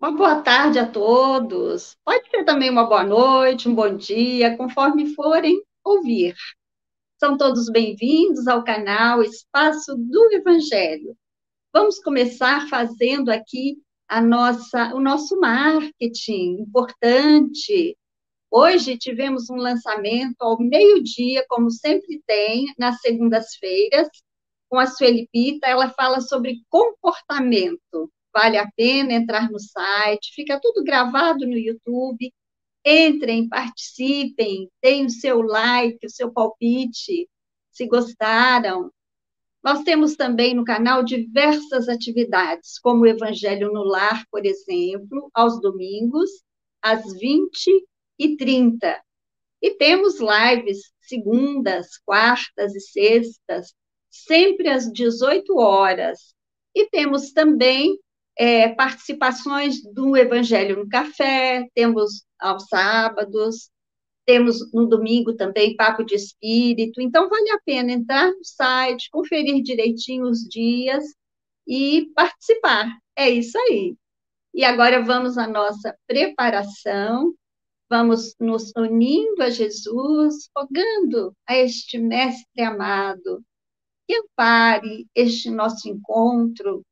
Uma boa tarde a todos. Pode ser também uma boa noite, um bom dia, conforme forem ouvir. São todos bem-vindos ao canal Espaço do Evangelho. Vamos começar fazendo aqui a nossa, o nosso marketing importante. Hoje tivemos um lançamento ao meio-dia, como sempre tem, nas segundas-feiras, com a Sueli Pita. Ela fala sobre comportamento vale a pena entrar no site, fica tudo gravado no YouTube. Entrem, participem, deem o seu like, o seu palpite, se gostaram. Nós temos também no canal diversas atividades, como o Evangelho no Lar, por exemplo, aos domingos, às 20 e 30. E temos lives segundas, quartas e sextas, sempre às 18 horas. E temos também é, participações do Evangelho no Café, temos aos sábados, temos no domingo também Papo de Espírito. Então, vale a pena entrar no site, conferir direitinho os dias e participar. É isso aí. E agora vamos à nossa preparação, vamos nos unindo a Jesus, rogando a este Mestre amado que ampare este nosso encontro,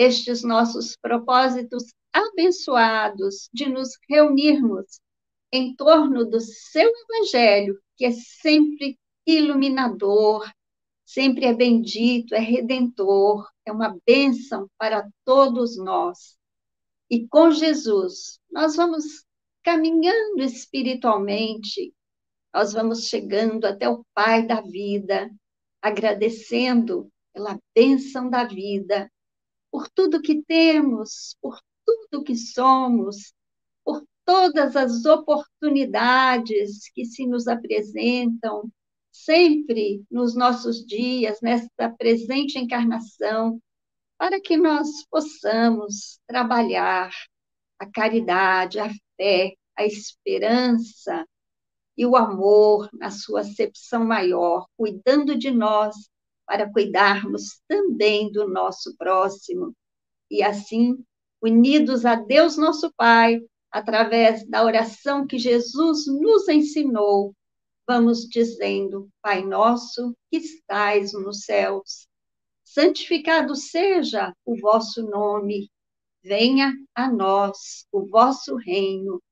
estes nossos propósitos abençoados de nos reunirmos em torno do seu evangelho, que é sempre iluminador, sempre é bendito, é redentor, é uma bênção para todos nós. E com Jesus, nós vamos caminhando espiritualmente, nós vamos chegando até o Pai da vida, agradecendo pela bênção da vida, por tudo que temos, por tudo que somos, por todas as oportunidades que se nos apresentam, sempre nos nossos dias, nesta presente encarnação, para que nós possamos trabalhar a caridade, a fé, a esperança e o amor na sua acepção maior, cuidando de nós para cuidarmos também do nosso próximo. E assim, unidos a Deus nosso Pai, através da oração que Jesus nos ensinou, vamos dizendo: Pai nosso que estais nos céus, santificado seja o vosso nome, venha a nós o vosso reino,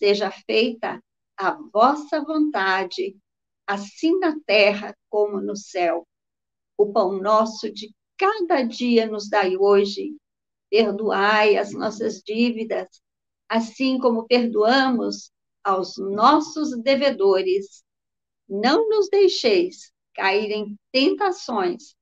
seja feita a vossa vontade, assim na terra como no céu. O pão nosso de cada dia nos dai hoje. Perdoai as nossas dívidas, assim como perdoamos aos nossos devedores. Não nos deixeis cair em tentações,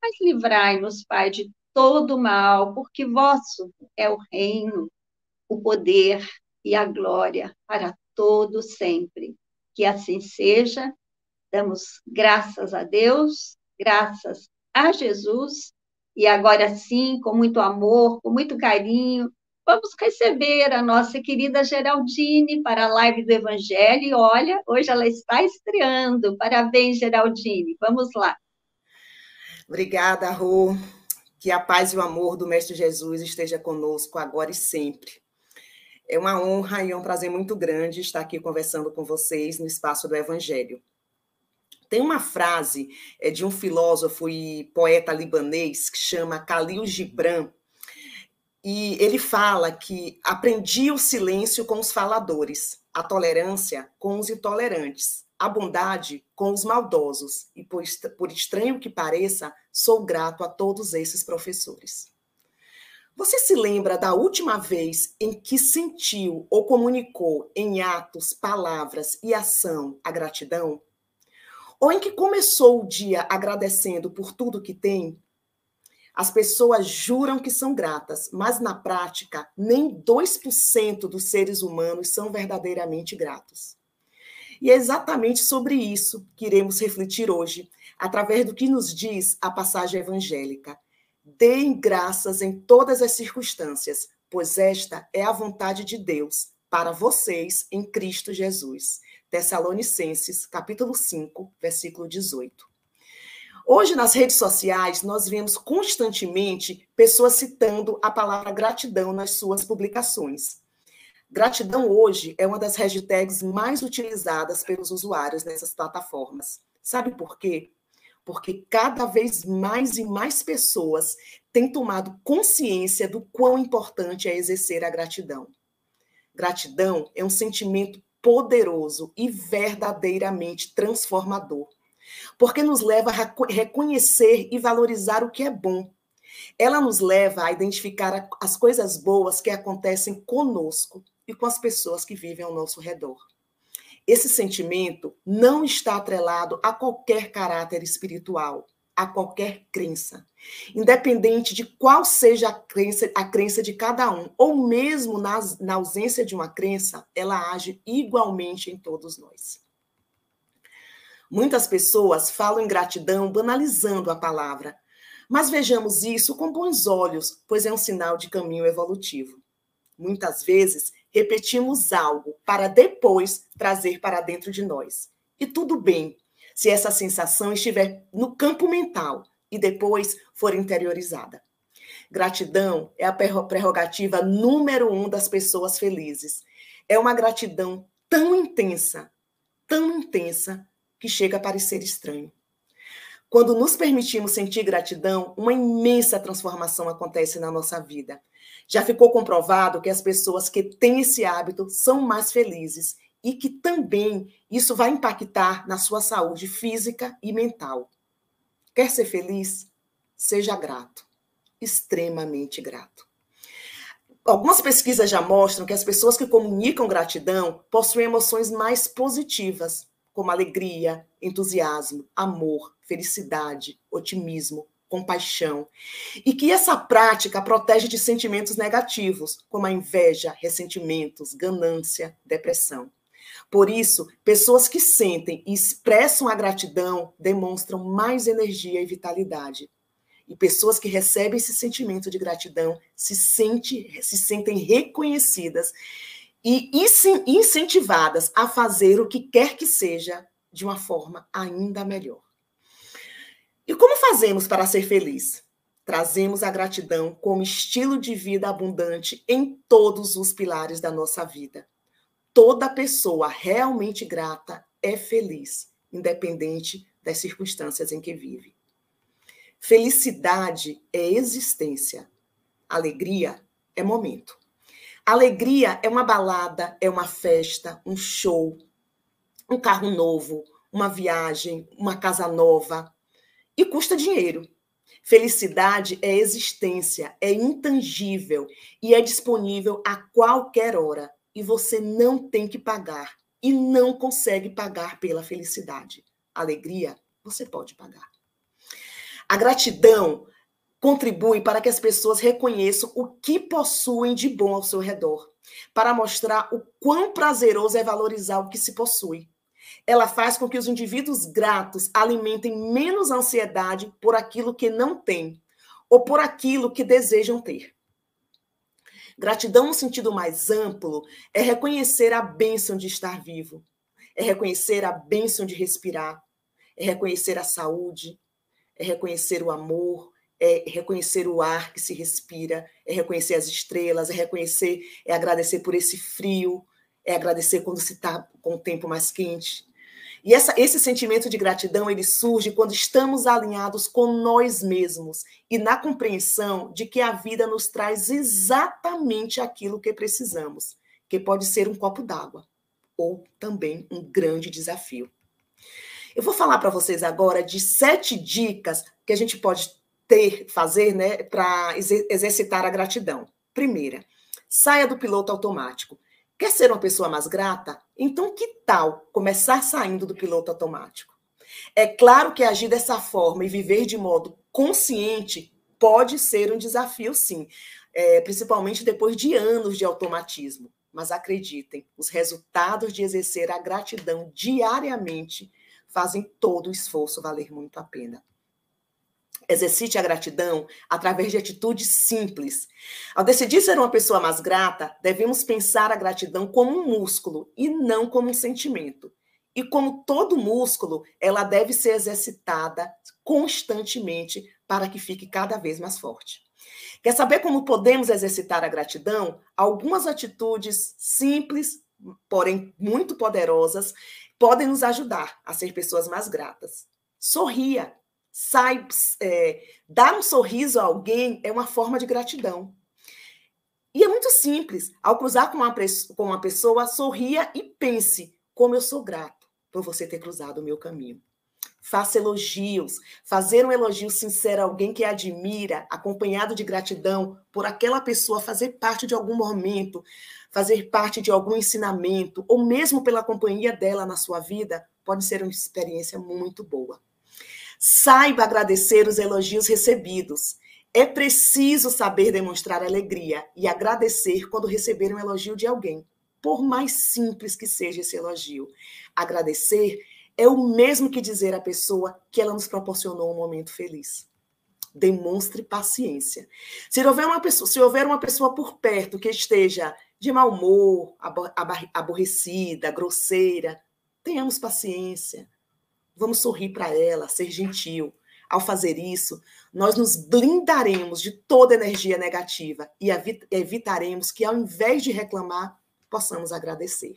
mas livrai-nos, Pai, de todo mal, porque vosso é o reino, o poder e a glória para todo sempre. Que assim seja. Damos graças a Deus graças a Jesus. E agora sim, com muito amor, com muito carinho, vamos receber a nossa querida Geraldine para a live do Evangelho. E olha, hoje ela está estreando. Parabéns, Geraldine. Vamos lá. Obrigada, Rô. Que a paz e o amor do Mestre Jesus esteja conosco agora e sempre. É uma honra e um prazer muito grande estar aqui conversando com vocês no espaço do Evangelho. Tem uma frase é, de um filósofo e poeta libanês que chama Khalil Gibran, e ele fala que aprendi o silêncio com os faladores, a tolerância com os intolerantes, a bondade com os maldosos, e por, por estranho que pareça, sou grato a todos esses professores. Você se lembra da última vez em que sentiu ou comunicou em atos, palavras e ação a gratidão? Ou em que começou o dia agradecendo por tudo que tem, as pessoas juram que são gratas, mas na prática, nem 2% dos seres humanos são verdadeiramente gratos. E é exatamente sobre isso que iremos refletir hoje, através do que nos diz a passagem evangélica. Deem graças em todas as circunstâncias, pois esta é a vontade de Deus para vocês em Cristo Jesus. Tessalonicenses, capítulo 5, versículo 18. Hoje, nas redes sociais, nós vemos constantemente pessoas citando a palavra gratidão nas suas publicações. Gratidão hoje é uma das hashtags mais utilizadas pelos usuários nessas plataformas. Sabe por quê? Porque cada vez mais e mais pessoas têm tomado consciência do quão importante é exercer a gratidão. Gratidão é um sentimento poderoso e verdadeiramente transformador porque nos leva a reconhecer e valorizar o que é bom. Ela nos leva a identificar as coisas boas que acontecem conosco e com as pessoas que vivem ao nosso redor. Esse sentimento não está atrelado a qualquer caráter espiritual, a qualquer crença, independente de qual seja a crença, a crença de cada um, ou mesmo nas, na ausência de uma crença, ela age igualmente em todos nós. Muitas pessoas falam em gratidão banalizando a palavra, mas vejamos isso com bons olhos, pois é um sinal de caminho evolutivo. Muitas vezes repetimos algo para depois trazer para dentro de nós. E tudo bem se essa sensação estiver no campo mental e depois for interiorizada. Gratidão é a prerrogativa número um das pessoas felizes. É uma gratidão tão intensa, tão intensa, que chega a parecer estranho. Quando nos permitimos sentir gratidão, uma imensa transformação acontece na nossa vida. Já ficou comprovado que as pessoas que têm esse hábito são mais felizes e que também isso vai impactar na sua saúde física e mental. Quer ser feliz? Seja grato, extremamente grato. Algumas pesquisas já mostram que as pessoas que comunicam gratidão possuem emoções mais positivas, como alegria, entusiasmo, amor, felicidade, otimismo, compaixão, e que essa prática protege de sentimentos negativos, como a inveja, ressentimentos, ganância, depressão. Por isso, pessoas que sentem e expressam a gratidão demonstram mais energia e vitalidade. E pessoas que recebem esse sentimento de gratidão se, sente, se sentem reconhecidas e incentivadas a fazer o que quer que seja de uma forma ainda melhor. E como fazemos para ser feliz? Trazemos a gratidão como estilo de vida abundante em todos os pilares da nossa vida. Toda pessoa realmente grata é feliz, independente das circunstâncias em que vive. Felicidade é existência, alegria é momento. Alegria é uma balada, é uma festa, um show, um carro novo, uma viagem, uma casa nova. E custa dinheiro. Felicidade é existência, é intangível e é disponível a qualquer hora. E você não tem que pagar e não consegue pagar pela felicidade. Alegria, você pode pagar. A gratidão contribui para que as pessoas reconheçam o que possuem de bom ao seu redor, para mostrar o quão prazeroso é valorizar o que se possui. Ela faz com que os indivíduos gratos alimentem menos ansiedade por aquilo que não têm ou por aquilo que desejam ter. Gratidão, no sentido mais amplo, é reconhecer a bênção de estar vivo, é reconhecer a bênção de respirar, é reconhecer a saúde, é reconhecer o amor, é reconhecer o ar que se respira, é reconhecer as estrelas, é reconhecer, é agradecer por esse frio, é agradecer quando se está com o tempo mais quente. E essa, esse sentimento de gratidão ele surge quando estamos alinhados com nós mesmos e na compreensão de que a vida nos traz exatamente aquilo que precisamos, que pode ser um copo d'água ou também um grande desafio. Eu vou falar para vocês agora de sete dicas que a gente pode ter, fazer, né, para exercitar a gratidão. Primeira, saia do piloto automático. Quer ser uma pessoa mais grata? Então, que tal começar saindo do piloto automático? É claro que agir dessa forma e viver de modo consciente pode ser um desafio, sim, é, principalmente depois de anos de automatismo. Mas acreditem, os resultados de exercer a gratidão diariamente fazem todo o esforço valer muito a pena. Exercite a gratidão através de atitudes simples. Ao decidir ser uma pessoa mais grata, devemos pensar a gratidão como um músculo e não como um sentimento. E como todo músculo, ela deve ser exercitada constantemente para que fique cada vez mais forte. Quer saber como podemos exercitar a gratidão? Algumas atitudes simples, porém muito poderosas, podem nos ajudar a ser pessoas mais gratas. Sorria. Sai, é, dar um sorriso a alguém é uma forma de gratidão. E é muito simples. Ao cruzar com uma, com uma pessoa, sorria e pense como eu sou grato por você ter cruzado o meu caminho. Faça elogios. Fazer um elogio sincero a alguém que admira, acompanhado de gratidão por aquela pessoa fazer parte de algum momento, fazer parte de algum ensinamento, ou mesmo pela companhia dela na sua vida, pode ser uma experiência muito boa. Saiba agradecer os elogios recebidos. É preciso saber demonstrar alegria e agradecer quando receber um elogio de alguém, por mais simples que seja esse elogio. Agradecer é o mesmo que dizer à pessoa que ela nos proporcionou um momento feliz. Demonstre paciência. Se houver uma pessoa, se houver uma pessoa por perto que esteja de mau humor, aborrecida, grosseira, tenhamos paciência. Vamos sorrir para ela, ser gentil. Ao fazer isso, nós nos blindaremos de toda energia negativa e evitaremos que, ao invés de reclamar, possamos agradecer.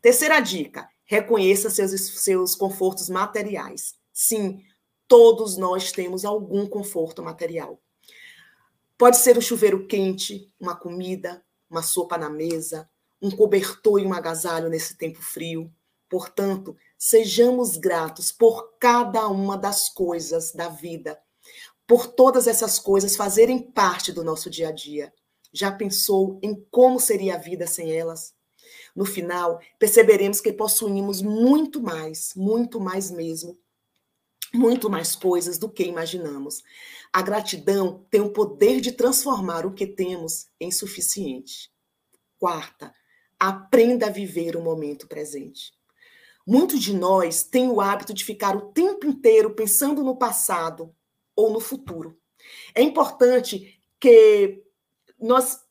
Terceira dica: Reconheça seus, seus confortos materiais. Sim, todos nós temos algum conforto material. Pode ser um chuveiro quente, uma comida, uma sopa na mesa, um cobertor e um agasalho nesse tempo frio. Portanto, sejamos gratos por cada uma das coisas da vida, por todas essas coisas fazerem parte do nosso dia a dia. Já pensou em como seria a vida sem elas? No final, perceberemos que possuímos muito mais, muito mais mesmo, muito mais coisas do que imaginamos. A gratidão tem o poder de transformar o que temos em suficiente. Quarta, aprenda a viver o momento presente. Muitos de nós têm o hábito de ficar o tempo inteiro pensando no passado ou no futuro. É importante que nós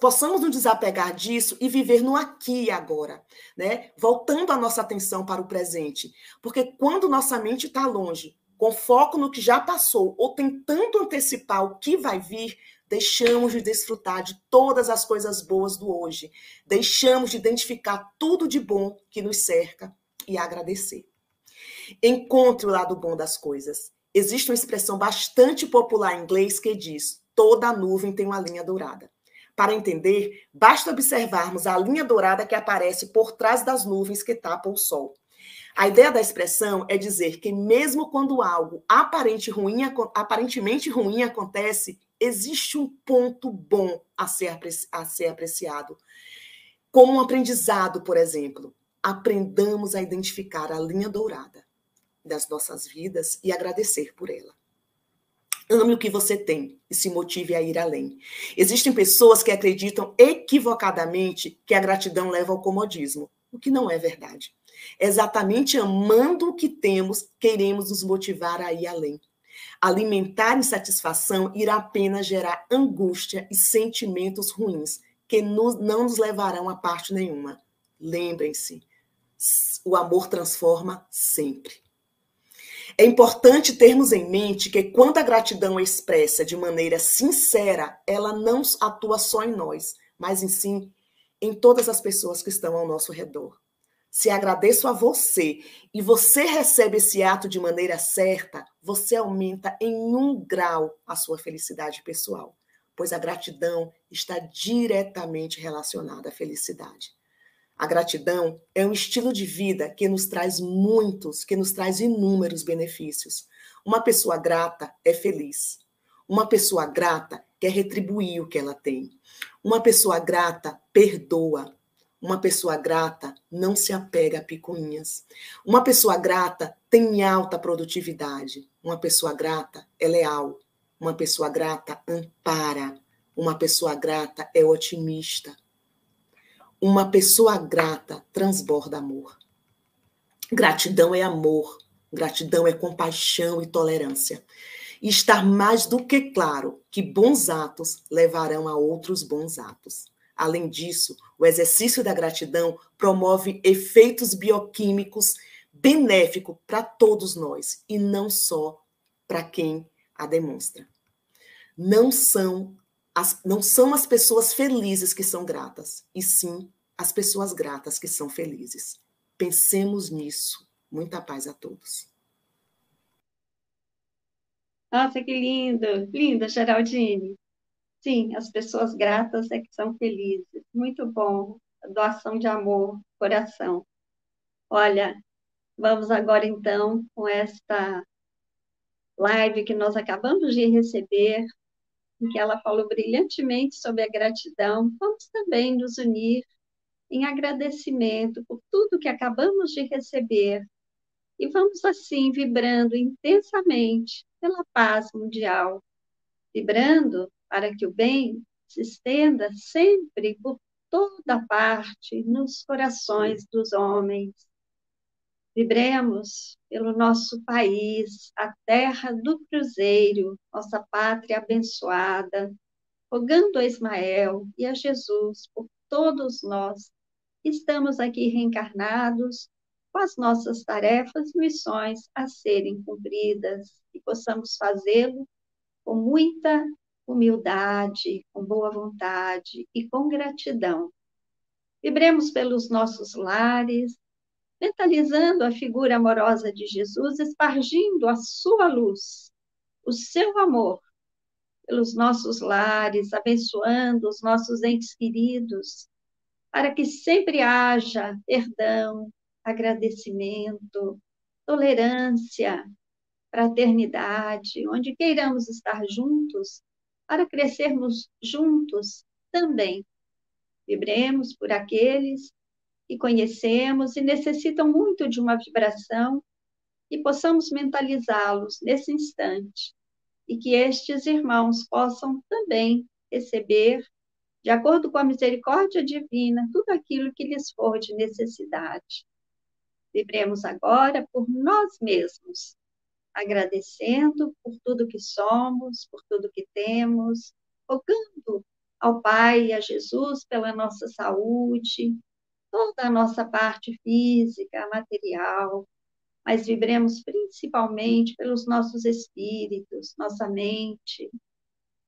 possamos nos desapegar disso e viver no aqui e agora, né? Voltando a nossa atenção para o presente, porque quando nossa mente está longe, com foco no que já passou ou tentando antecipar o que vai vir, deixamos de desfrutar de todas as coisas boas do hoje, deixamos de identificar tudo de bom que nos cerca e agradecer. Encontre o lado bom das coisas. Existe uma expressão bastante popular em inglês que diz: toda nuvem tem uma linha dourada. Para entender, basta observarmos a linha dourada que aparece por trás das nuvens que tapam o sol. A ideia da expressão é dizer que, mesmo quando algo aparente ruim, aparentemente ruim acontece, existe um ponto bom a ser, a ser apreciado. Como um aprendizado, por exemplo. Aprendamos a identificar a linha dourada das nossas vidas e agradecer por ela. Ame o que você tem e se motive a ir além. Existem pessoas que acreditam equivocadamente que a gratidão leva ao comodismo, o que não é verdade. Exatamente amando o que temos, queremos nos motivar a ir além. Alimentar insatisfação irá apenas gerar angústia e sentimentos ruins que não nos levarão a parte nenhuma. Lembrem-se, o amor transforma sempre. É importante termos em mente que quando a gratidão é expressa de maneira sincera, ela não atua só em nós, mas em sim em todas as pessoas que estão ao nosso redor. Se agradeço a você e você recebe esse ato de maneira certa, você aumenta em um grau a sua felicidade pessoal, pois a gratidão está diretamente relacionada à felicidade. A gratidão é um estilo de vida que nos traz muitos, que nos traz inúmeros benefícios. Uma pessoa grata é feliz. Uma pessoa grata quer retribuir o que ela tem. Uma pessoa grata perdoa. Uma pessoa grata não se apega a picuinhas. Uma pessoa grata tem alta produtividade. Uma pessoa grata é leal. Uma pessoa grata ampara. Uma pessoa grata é otimista. Uma pessoa grata transborda amor. Gratidão é amor, gratidão é compaixão e tolerância. E estar mais do que claro que bons atos levarão a outros bons atos. Além disso, o exercício da gratidão promove efeitos bioquímicos benéficos para todos nós e não só para quem a demonstra. Não são as, não são as pessoas felizes que são gratas, e sim as pessoas gratas que são felizes. Pensemos nisso. Muita paz a todos. Nossa, que lindo, linda, Geraldine. Sim, as pessoas gratas é que são felizes. Muito bom. Doação de amor, coração. Olha, vamos agora então com esta live que nós acabamos de receber, em que ela falou brilhantemente sobre a gratidão. Vamos também nos unir em agradecimento por tudo que acabamos de receber. E vamos assim vibrando intensamente pela paz mundial, vibrando para que o bem se estenda sempre por toda parte nos corações dos homens. Vibremos pelo nosso país, a terra do cruzeiro, nossa pátria abençoada, rogando a Ismael e a Jesus por todos nós que estamos aqui reencarnados com as nossas tarefas e missões a serem cumpridas e possamos fazê-lo com muita humildade, com boa vontade e com gratidão. Vibremos pelos nossos lares, mentalizando a figura amorosa de Jesus, espargindo a sua luz, o seu amor pelos nossos lares, abençoando os nossos entes queridos, para que sempre haja perdão, agradecimento, tolerância, fraternidade, onde queiramos estar juntos, para crescermos juntos também. Vibremos por aqueles que conhecemos e necessitam muito de uma vibração e possamos mentalizá-los nesse instante e que estes irmãos possam também receber, de acordo com a misericórdia divina, tudo aquilo que lhes for de necessidade. Vibremos agora por nós mesmos, agradecendo por tudo que somos, por tudo que temos, rogando ao Pai e a Jesus pela nossa saúde, toda a nossa parte física, material, mas vibremos principalmente pelos nossos espíritos, nossa mente,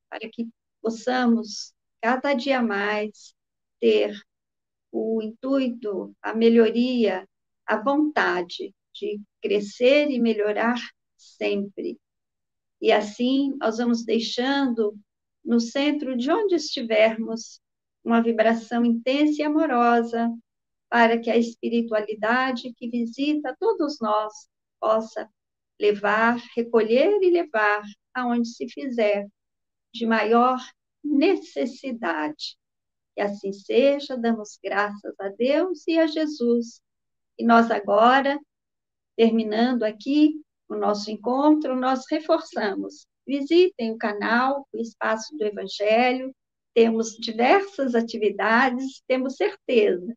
para que possamos cada dia mais ter o intuito, a melhoria, a vontade de crescer e melhorar sempre. E assim nós vamos deixando no centro de onde estivermos uma vibração intensa e amorosa para que a espiritualidade que visita todos nós possa levar, recolher e levar aonde se fizer de maior necessidade. E assim seja, damos graças a Deus e a Jesus. E nós agora, terminando aqui nosso encontro, nós reforçamos. Visitem o canal, o Espaço do Evangelho, temos diversas atividades, temos certeza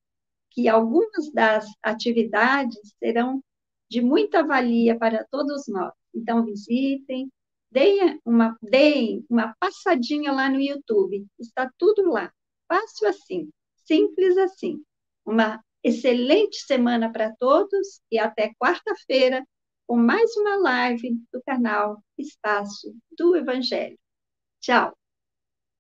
que algumas das atividades serão de muita valia para todos nós. Então, visitem, deem uma, deem uma passadinha lá no YouTube, está tudo lá. Fácil assim, simples assim. Uma excelente semana para todos e até quarta-feira com mais uma live do canal Espaço do Evangelho. Tchau!